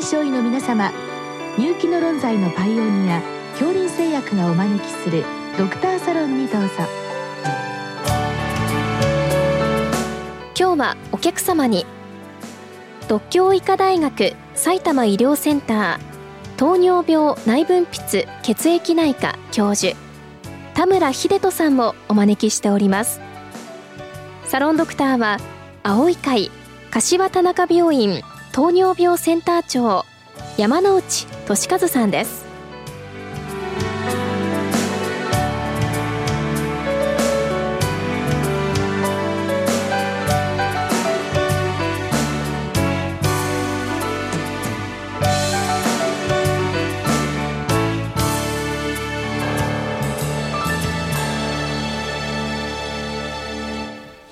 臨床医の皆様入気の論剤のパイオニア恐林製薬がお招きするドクターサロンにどうぞ。今日はお客様に独協医科大学埼玉医療センター糖尿病内分泌血液内科教授田村秀人さんをお招きしております。サロンドクターは青い会柏田中病院糖尿病センター長山内俊和さんです。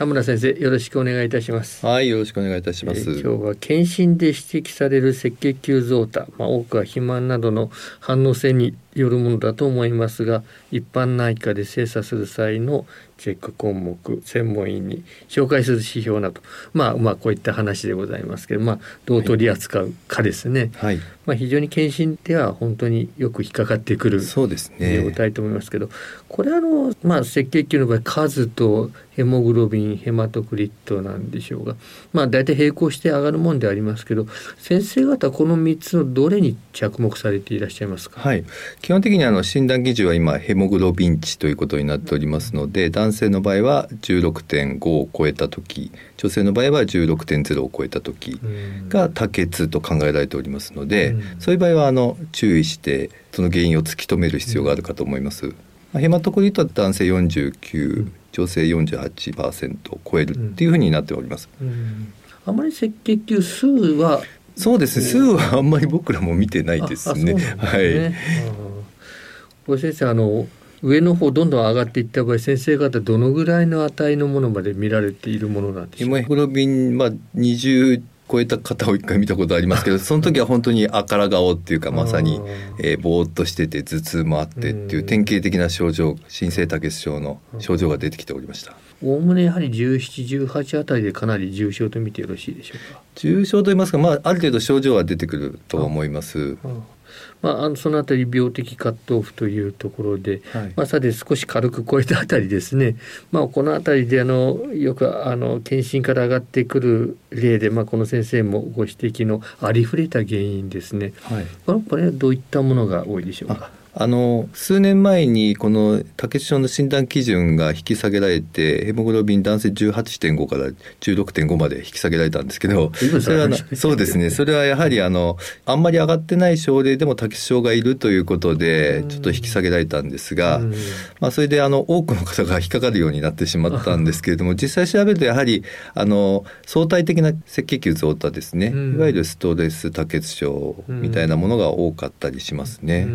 田村先生よろしくお願いいたします。はいよろしくお願いいたします、えー、今日は検診で指摘される赤血球増多まあ多くは肥満などの反応性によるものだと思いますが一般内科で精査する際のチェック項目専門医に紹介する指標など、まあ、まあこういった話でございますけど、まあ、どう取り扱うかですね、はい、まあ、非常に検診では本当によく引っかかってくるそうですね。状態と思いますけどこれあの、まあ、赤血球の場合数とヘモグロビンヘマトクリットなんでしょうが、まあ、大体並行して上がるもんでありますけど先生方この3つのどれに着目されていらっしゃいますか、はい、基本的にあの診断基準は今ヘモグロビン値ということになっておりますので男性の場合は16.5を超えた時女性の場合は16.0を超えた時が多血と考えられておりますので、そういう場合はあの注意してその原因を突き止める必要があるかと思います。ヘマトクリットは男性49、女性48%を超えるっていうふうになっております。あまり赤血球数はそうですね、数はあんまり僕らも見てないですね。ねはい。これ先生あの上の方どんどん上がっていった場合先生方どのぐらいの値のものまで見られているものなんでしょうか？ヘモグロビンまあ20超えた方を一回見たことありますけど その時は本当にあから顔っていうかまさに、えー、ぼーっとしてて頭痛もあってっていう典型的な症状新生多血症の症状が出てきておりました。おおむねやはり17、18あたりでかなり重症と見てよろしいでしょうか？重症と言いますか、まあ、ある程度症状は出てくると思います。まあ、あのそのあたり病的カットオフというところで、はい、まあ、さて少し軽く超えたあたりですね、まあ、このあたりであのよくあの検診から上がってくる例で、まあ、この先生もご指摘のありふれた原因ですね、はい、これはどういったものが多いでしょうか？あの数年前にこの多血症の診断基準が引き下げられてヘモグロビン男性18.5から16.5まで引き下げられたんですけどそれはそうですね。それはやはりあのあんまり上がってない症例でも多血症がいるということでちょっと引き下げられたんですが、まあ、それであの多くの方が引っかかるようになってしまったんですけれども実際調べるとやはりあの相対的な赤血球増多ですね。いわゆるストレス多血症みたいなものが多かったりしますね。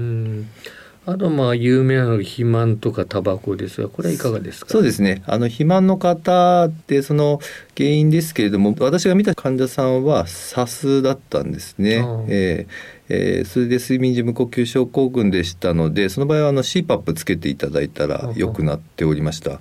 あとまあ有名なのが肥満とかタバコですがこれはいかがですか？そうですね。あの肥満の方ってその原因ですけれども私が見た患者さんは SAS だったんですね。えーえー、それで睡眠時無呼吸症候群でしたのでその場合はあの CPAP つけていただいたら良くなっておりました。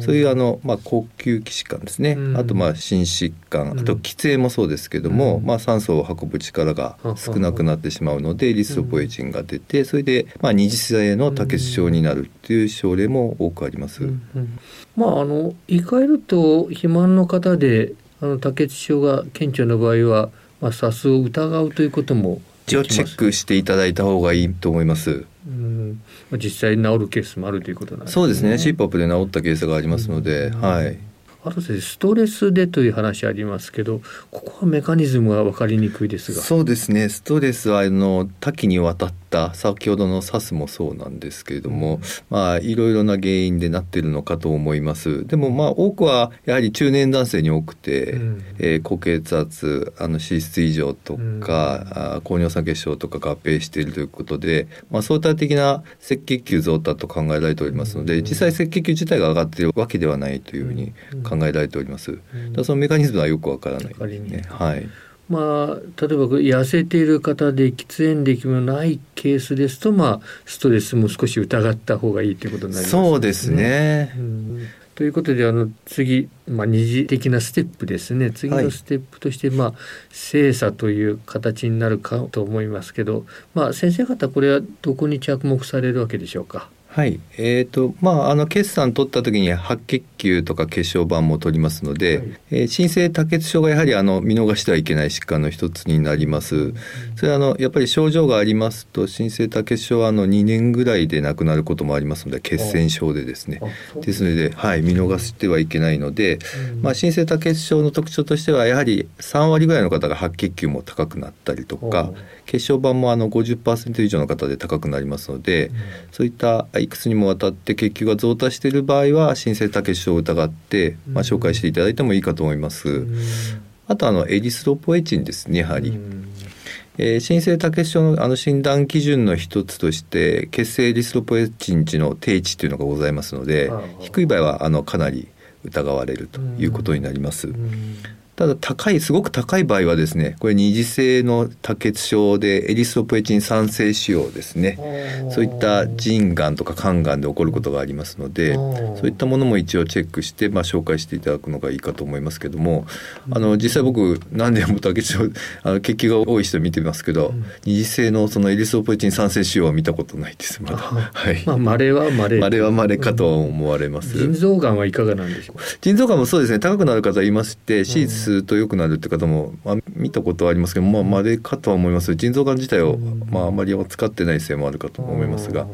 そういうあの、まあ、呼吸器疾患ですね、うん、あとまあ心疾患あと喫煙もそうですけども、うん、まあ、酸素を運ぶ力が少なくなってしまうのでリストポエチンが出てそれでまあ二次性の多血症になるっていう症例も多くあります。うん、まああの言い換えると肥満の方であの多血症が顕著な場合は、まあ、サスを疑うということも一応チェックしていただいた方がいいと思います。うん、実際治るケースもあるということなんですね。そうですね。シーポップで治ったケースがありますので、はい。あとストレスでという話ありますけどここはメカニズムが分かりにくいですがそうですねストレスはあの多岐にわたった先ほどの SAS もそうなんですけれども、うん、まあいろいろな原因でなっているのかと思います。でもまあ多くはやはり中年男性に多くて、うん、えー、高血圧あの脂質異常とか、うん、高尿酸血症とか合併しているということで、まあ、相対的な赤血球増多と考えられておりますので、実際赤血球自体が上がっているわけではないというふうに考えられております。だそのメカニズムはよくわからないですね。はいまあ、例えば痩せている方で喫煙歴もないケースですと、まあ、ストレスも少し疑った方がいいということになりますね。そうですね、うんということであの次、まあ、二次的なステップですね次のステップとして、はい、まあ、精査という形になるかと思いますけど、まあ、先生方これはどこに着目されるわけでしょうか？はい、えーとまあ、あの決算取った時に白血球とか血小板も取りますので、はい、えー、新生多血症がやはりあの見逃してはいけない疾患の一つになります。それはあのやっぱり症状がありますと新生多血症はあの2年ぐらいで亡くなることもありますので血栓症でですね。ですので、はい、見逃してはいけないので、まあ、新生多血症の特徴としてはやはり3割ぐらいの方が白血球も高くなったりとか血小板もあの50%以上の方で高くなりますので、そういったいくつにもわたって血球が増多している場合は新生多血症を疑って、まあ、紹介していただいてもいいかと思います。あとあのエリスロポエチンですねやはり。えー、新生多血症のあの診断基準の一つとして血清エリスロポエチン値の定値というのがございますので低い場合はあのかなり疑われるということになります。ただ高いすごく高い場合はですねこれ二次性の多血症でエリストポエチン酸性腫瘍ですね。そういった腎がんとか肝がんで起こることがありますのでそういったものも一応チェックして、まあ、紹介していただくのがいいかと思いますけどもあの実際僕何年も多血症あの血球が多い人見てますけど、二次性のそのエリストポエチン酸性腫瘍は見たことないですまだ。はい、まあ稀は稀。稀は稀かと思われます、腎臓がんはいかがなんでしょう？腎臓がんもそうですね。高くなる方いまして手術すると良くなるって方も、まあ、見たことはありますけどまあまれかとは思います腎臓がん自体を、まあ、あまり使ってないせいもあるかと思いますが。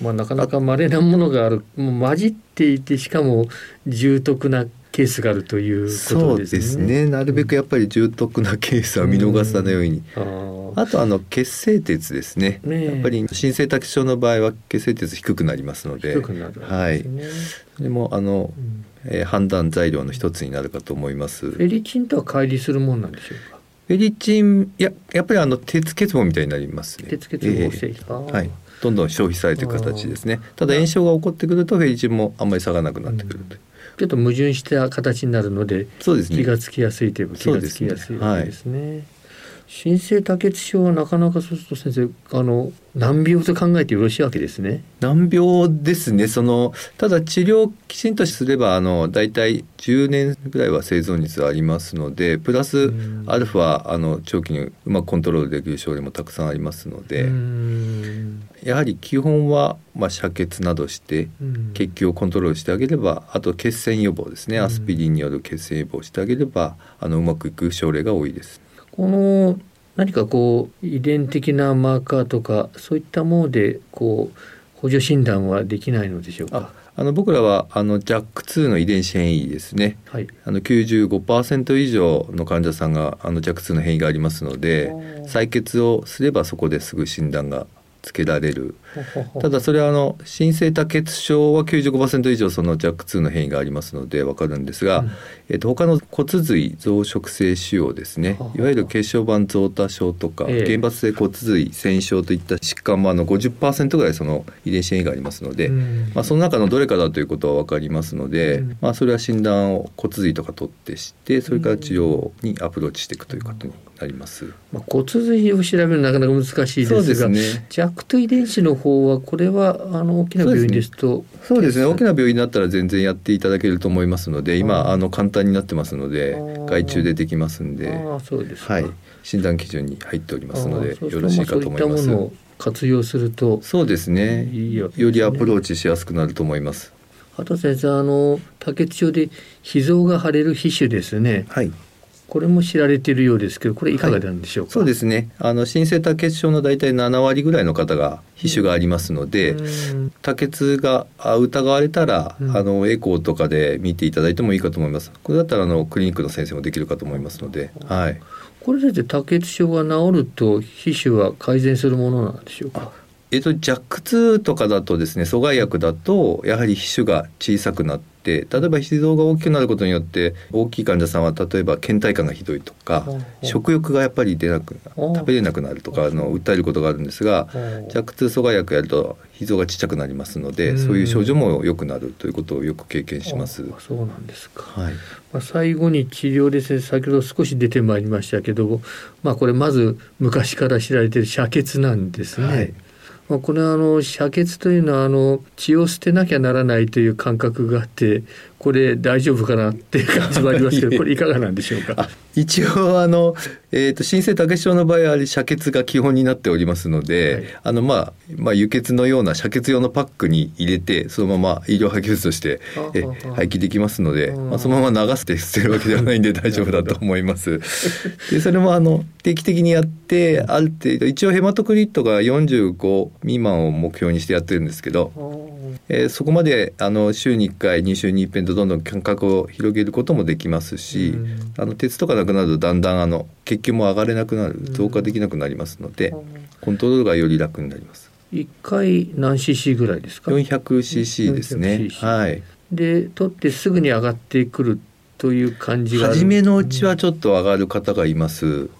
まあ、なかなか稀なものがあるもう混じっていてしかも重篤なケースがあるということですね。そうですね。なるべくやっぱり重篤なケースは見逃さないように。うん、あとあの血清鉄ですね。ねやっぱり新生多血症の場合は血清鉄低くなりますので。低くなる、ね、はい。でもあの、うんえー、判断材料の一つになるかと思います。フェリチンとは乖離するもんなんでしょうか？フェリチンややっぱりあの鉄欠乏みたいになりますね。鉄欠乏性、えー、はい。どんどん消費されていく形ですね。ただ炎症が起こってくるとフェリチンもあんまり下がらなくなってくると。ちょっと矛盾した形になるので、そうですね、気がつきやすいといえば気がつきやすいですね。新生多血症はなかなかそうすると先生あの難病と考えてよろしいわけですね。難病ですね。そのただ治療きちんとすればあのだいたい10年ぐらいは生存率ありますので、プラスアルファあの長期にうまくコントロールできる症例もたくさんありますので、やはり基本はまあ遮血などして血球をコントロールしてあげれば、あと血栓予防ですね。アスピリンによる血栓予防してあげればあのうまくいく症例が多いです。この何かこう遺伝的なマーカーとかそういったものでこう補助診断はできないのでしょうか？あの僕らはあの JAK2 の遺伝子変異ですね、はい、あの95%以上の患者さんがあの JAK2 の変異がありますので採血をすればそこですぐ診断がつけられる ただそれはあの新生多血症は95%以上その JAK2 の変異がありますので分かるんですが、うん、えっと他の骨髄増殖性腫瘍ですね。いわゆる血小板増多症とか、原発性骨髄腺症といった疾患もあの50%ぐらいその遺伝子変異がありますので、うん、まあ、その中のどれかだということは分かりますので、うん、まあ、それは診断を骨髄とか取ってしてそれから治療にアプローチしていくということになります。まあ、骨髄を調べるのはなかなか難しいですが、ね、JAK2 遺伝子の方はこれはあの大きな病院ですとそうですね。大きな病院だったら全然やっていただけると思いますので今あの簡単になってますので外注でできますんであそうですはい、診断基準に入っておりますのでよろしいかと思います。活用すると。そうですね、ね、よ。りアプローチしやすくなると思います。あと先生あの多血症で脾臓が腫れる皮腫ですね。はい。これも知られているようですけどこれいかがなんでしょうか、はい、そうですね。あの新生多血症の大体7割ぐらいの方が皮腫がありますので、多血が疑われたら、うん、あのエコーとかで見ていただいてもいいかと思います。これだったらあのクリニックの先生もできるかと思いますので、はい、これで多血症が治ると皮腫は改善するものなんでしょうか？えっと、弱痛とかだとですね阻害薬だとやはり皮腫が小さくなって例えば脾臓が大きくなることによって大きい患者さんは例えば倦怠感がひどいとか食欲がやっぱり出なく食べれなくなるとかの訴えることがあるんですが弱痛阻害薬やると脾臓がちっちゃくなりますのでそういう症状も良くなるということをよく経験します。そうなんですか、はい。まあ、最後に治療ですね先ほど少し出てまいりましたけど、まあ、これまず昔から知られている遮血なんですね。はいまあ、これはあの射血というのはあの血を捨てなきゃならないという感覚があってこれ大丈夫かなっていう感じもありますけど これいかがなんでしょうか？一応あの、えーと、新生竹症の場合は遮血が基本になっておりますので、はい、あのまあ、まあ、輸血のような遮血用のパックに入れてそのまま医療廃棄物としてえ廃棄できますので、まあ、そのまま流して捨てるわけではないんで 大丈夫だと思います。でそれもあの定期的にやってある程度一応ヘマトクリットが45未満を目標にしてやってるんですけど、えー、そこまであの週に1回2週に1遍とどんどん間隔を広げることもできますし、あの鉄とかなくなるとだんだんあの血球も上がれなくなる増加できなくなりますので、コントロールがより楽になります。1回何 cc ぐらいですか？400cc ですね。はい。で取ってすぐに上がってくるという感じが初めのうちはちょっと上がる方がいます。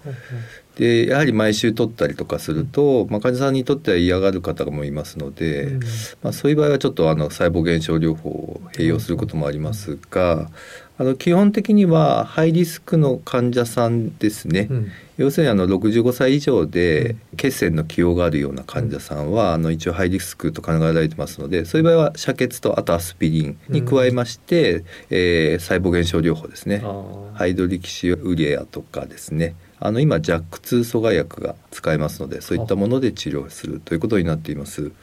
でやはり毎週取ったりとかすると、まあ、患者さんにとっては嫌がる方もいますので、うん、まあ、そういう場合はちょっとあの細胞減少療法を併用することもありますが、あの基本的にはハイリスクの患者さんですね、うん、要するにあの65歳以上で血栓の起用があるような患者さんはあの一応ハイリスクと考えられてますのでそういう場合は遮血とあとアスピリンに加えまして、うん、えー、細胞減少療法ですね。ハイドリキシウリエアとかですねあの今 JAK2 阻害薬が使えますのでそういったもので治療するということになっています。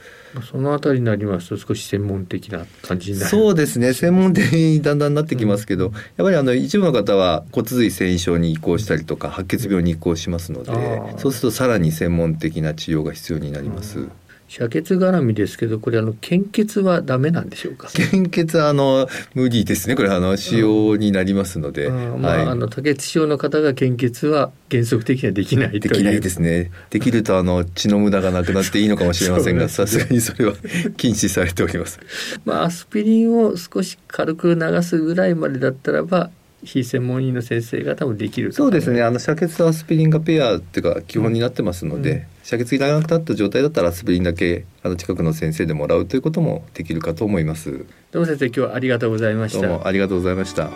そのあたりになりますと少し専門的な感じになるそうですね専門的にだんだんなってきますけど、うん、やっぱりあの一部の方は骨髄繊維症に移行したりとか白血病に移行しますので、そうするとさらに専門的な治療が必要になります。うん遮血絡みですけどこれあの献血はダメなんでしょうか？献血はあの無理ですね。これあの使用になりますので、うん、まあ、はい、あの多血症の方が献血は原則的にはできないできないですね。できるとあの血の無駄がなくなっていいのかもしれませんが さすがにそれは禁止されております。まあアスピリンを少し軽く流すぐらいまでだったらば非専門医の先生が多分できるそうですね。あの遮血とアスピリンがペアっていうか基本になってますので、うん、遮血がなくなった状態だったらアスピリンだけあの近くの先生でもらうということもできるかと思います。どうも先生今日はありがとうございました。どうもありがとうございました。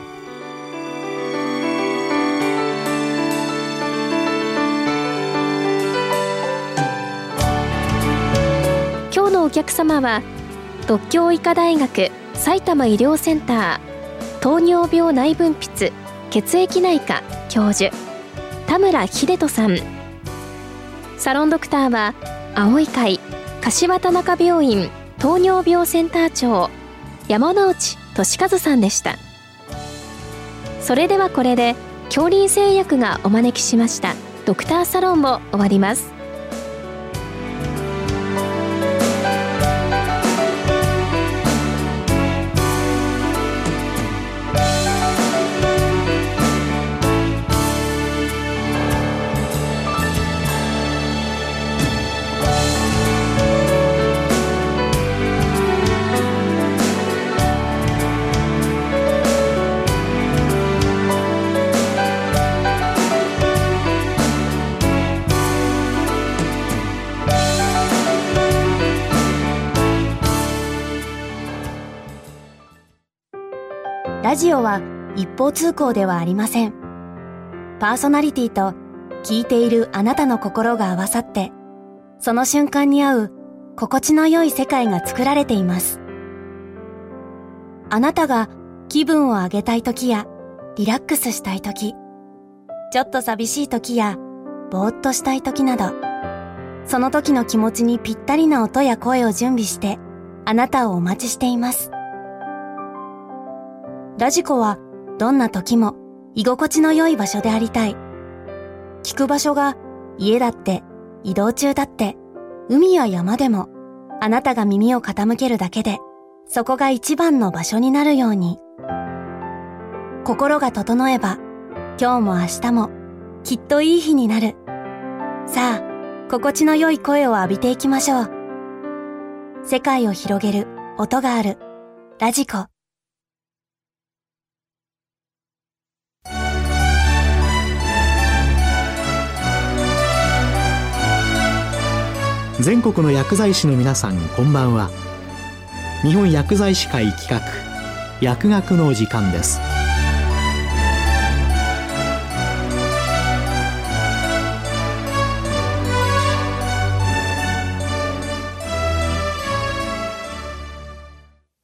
今日のお客様は独協医科大学埼玉医療センター糖尿病内分泌血液内科教授田村秀人さん。サロンドクターは青い会柏田中病院糖尿病センター長山内俊和さんでした。それではこれで恐林製薬がお招きしましたドクターサロンを終わります。ラジオは一方通行ではありません。パーソナリティと聞いているあなたの心が合わさって、その瞬間に合う心地の良い世界が作られています。あなたが気分を上げたい時やリラックスしたい時、ちょっと寂しい時やぼーっとしたい時など、その時の気持ちにぴったりな音や声を準備してあなたをお待ちしています。ラジコはどんな時も居心地の良い場所でありたい。聞く場所が家だって移動中だって海や山でもあなたが耳を傾けるだけでそこが一番の場所になるように。心が整えば今日も明日もきっといい日になる。さあ、心地の良い声を浴びていきましょう。世界を広げる音があるラジコ。全国の薬剤師の皆さんこんばんは。日本薬剤師会企画薬学の時間です。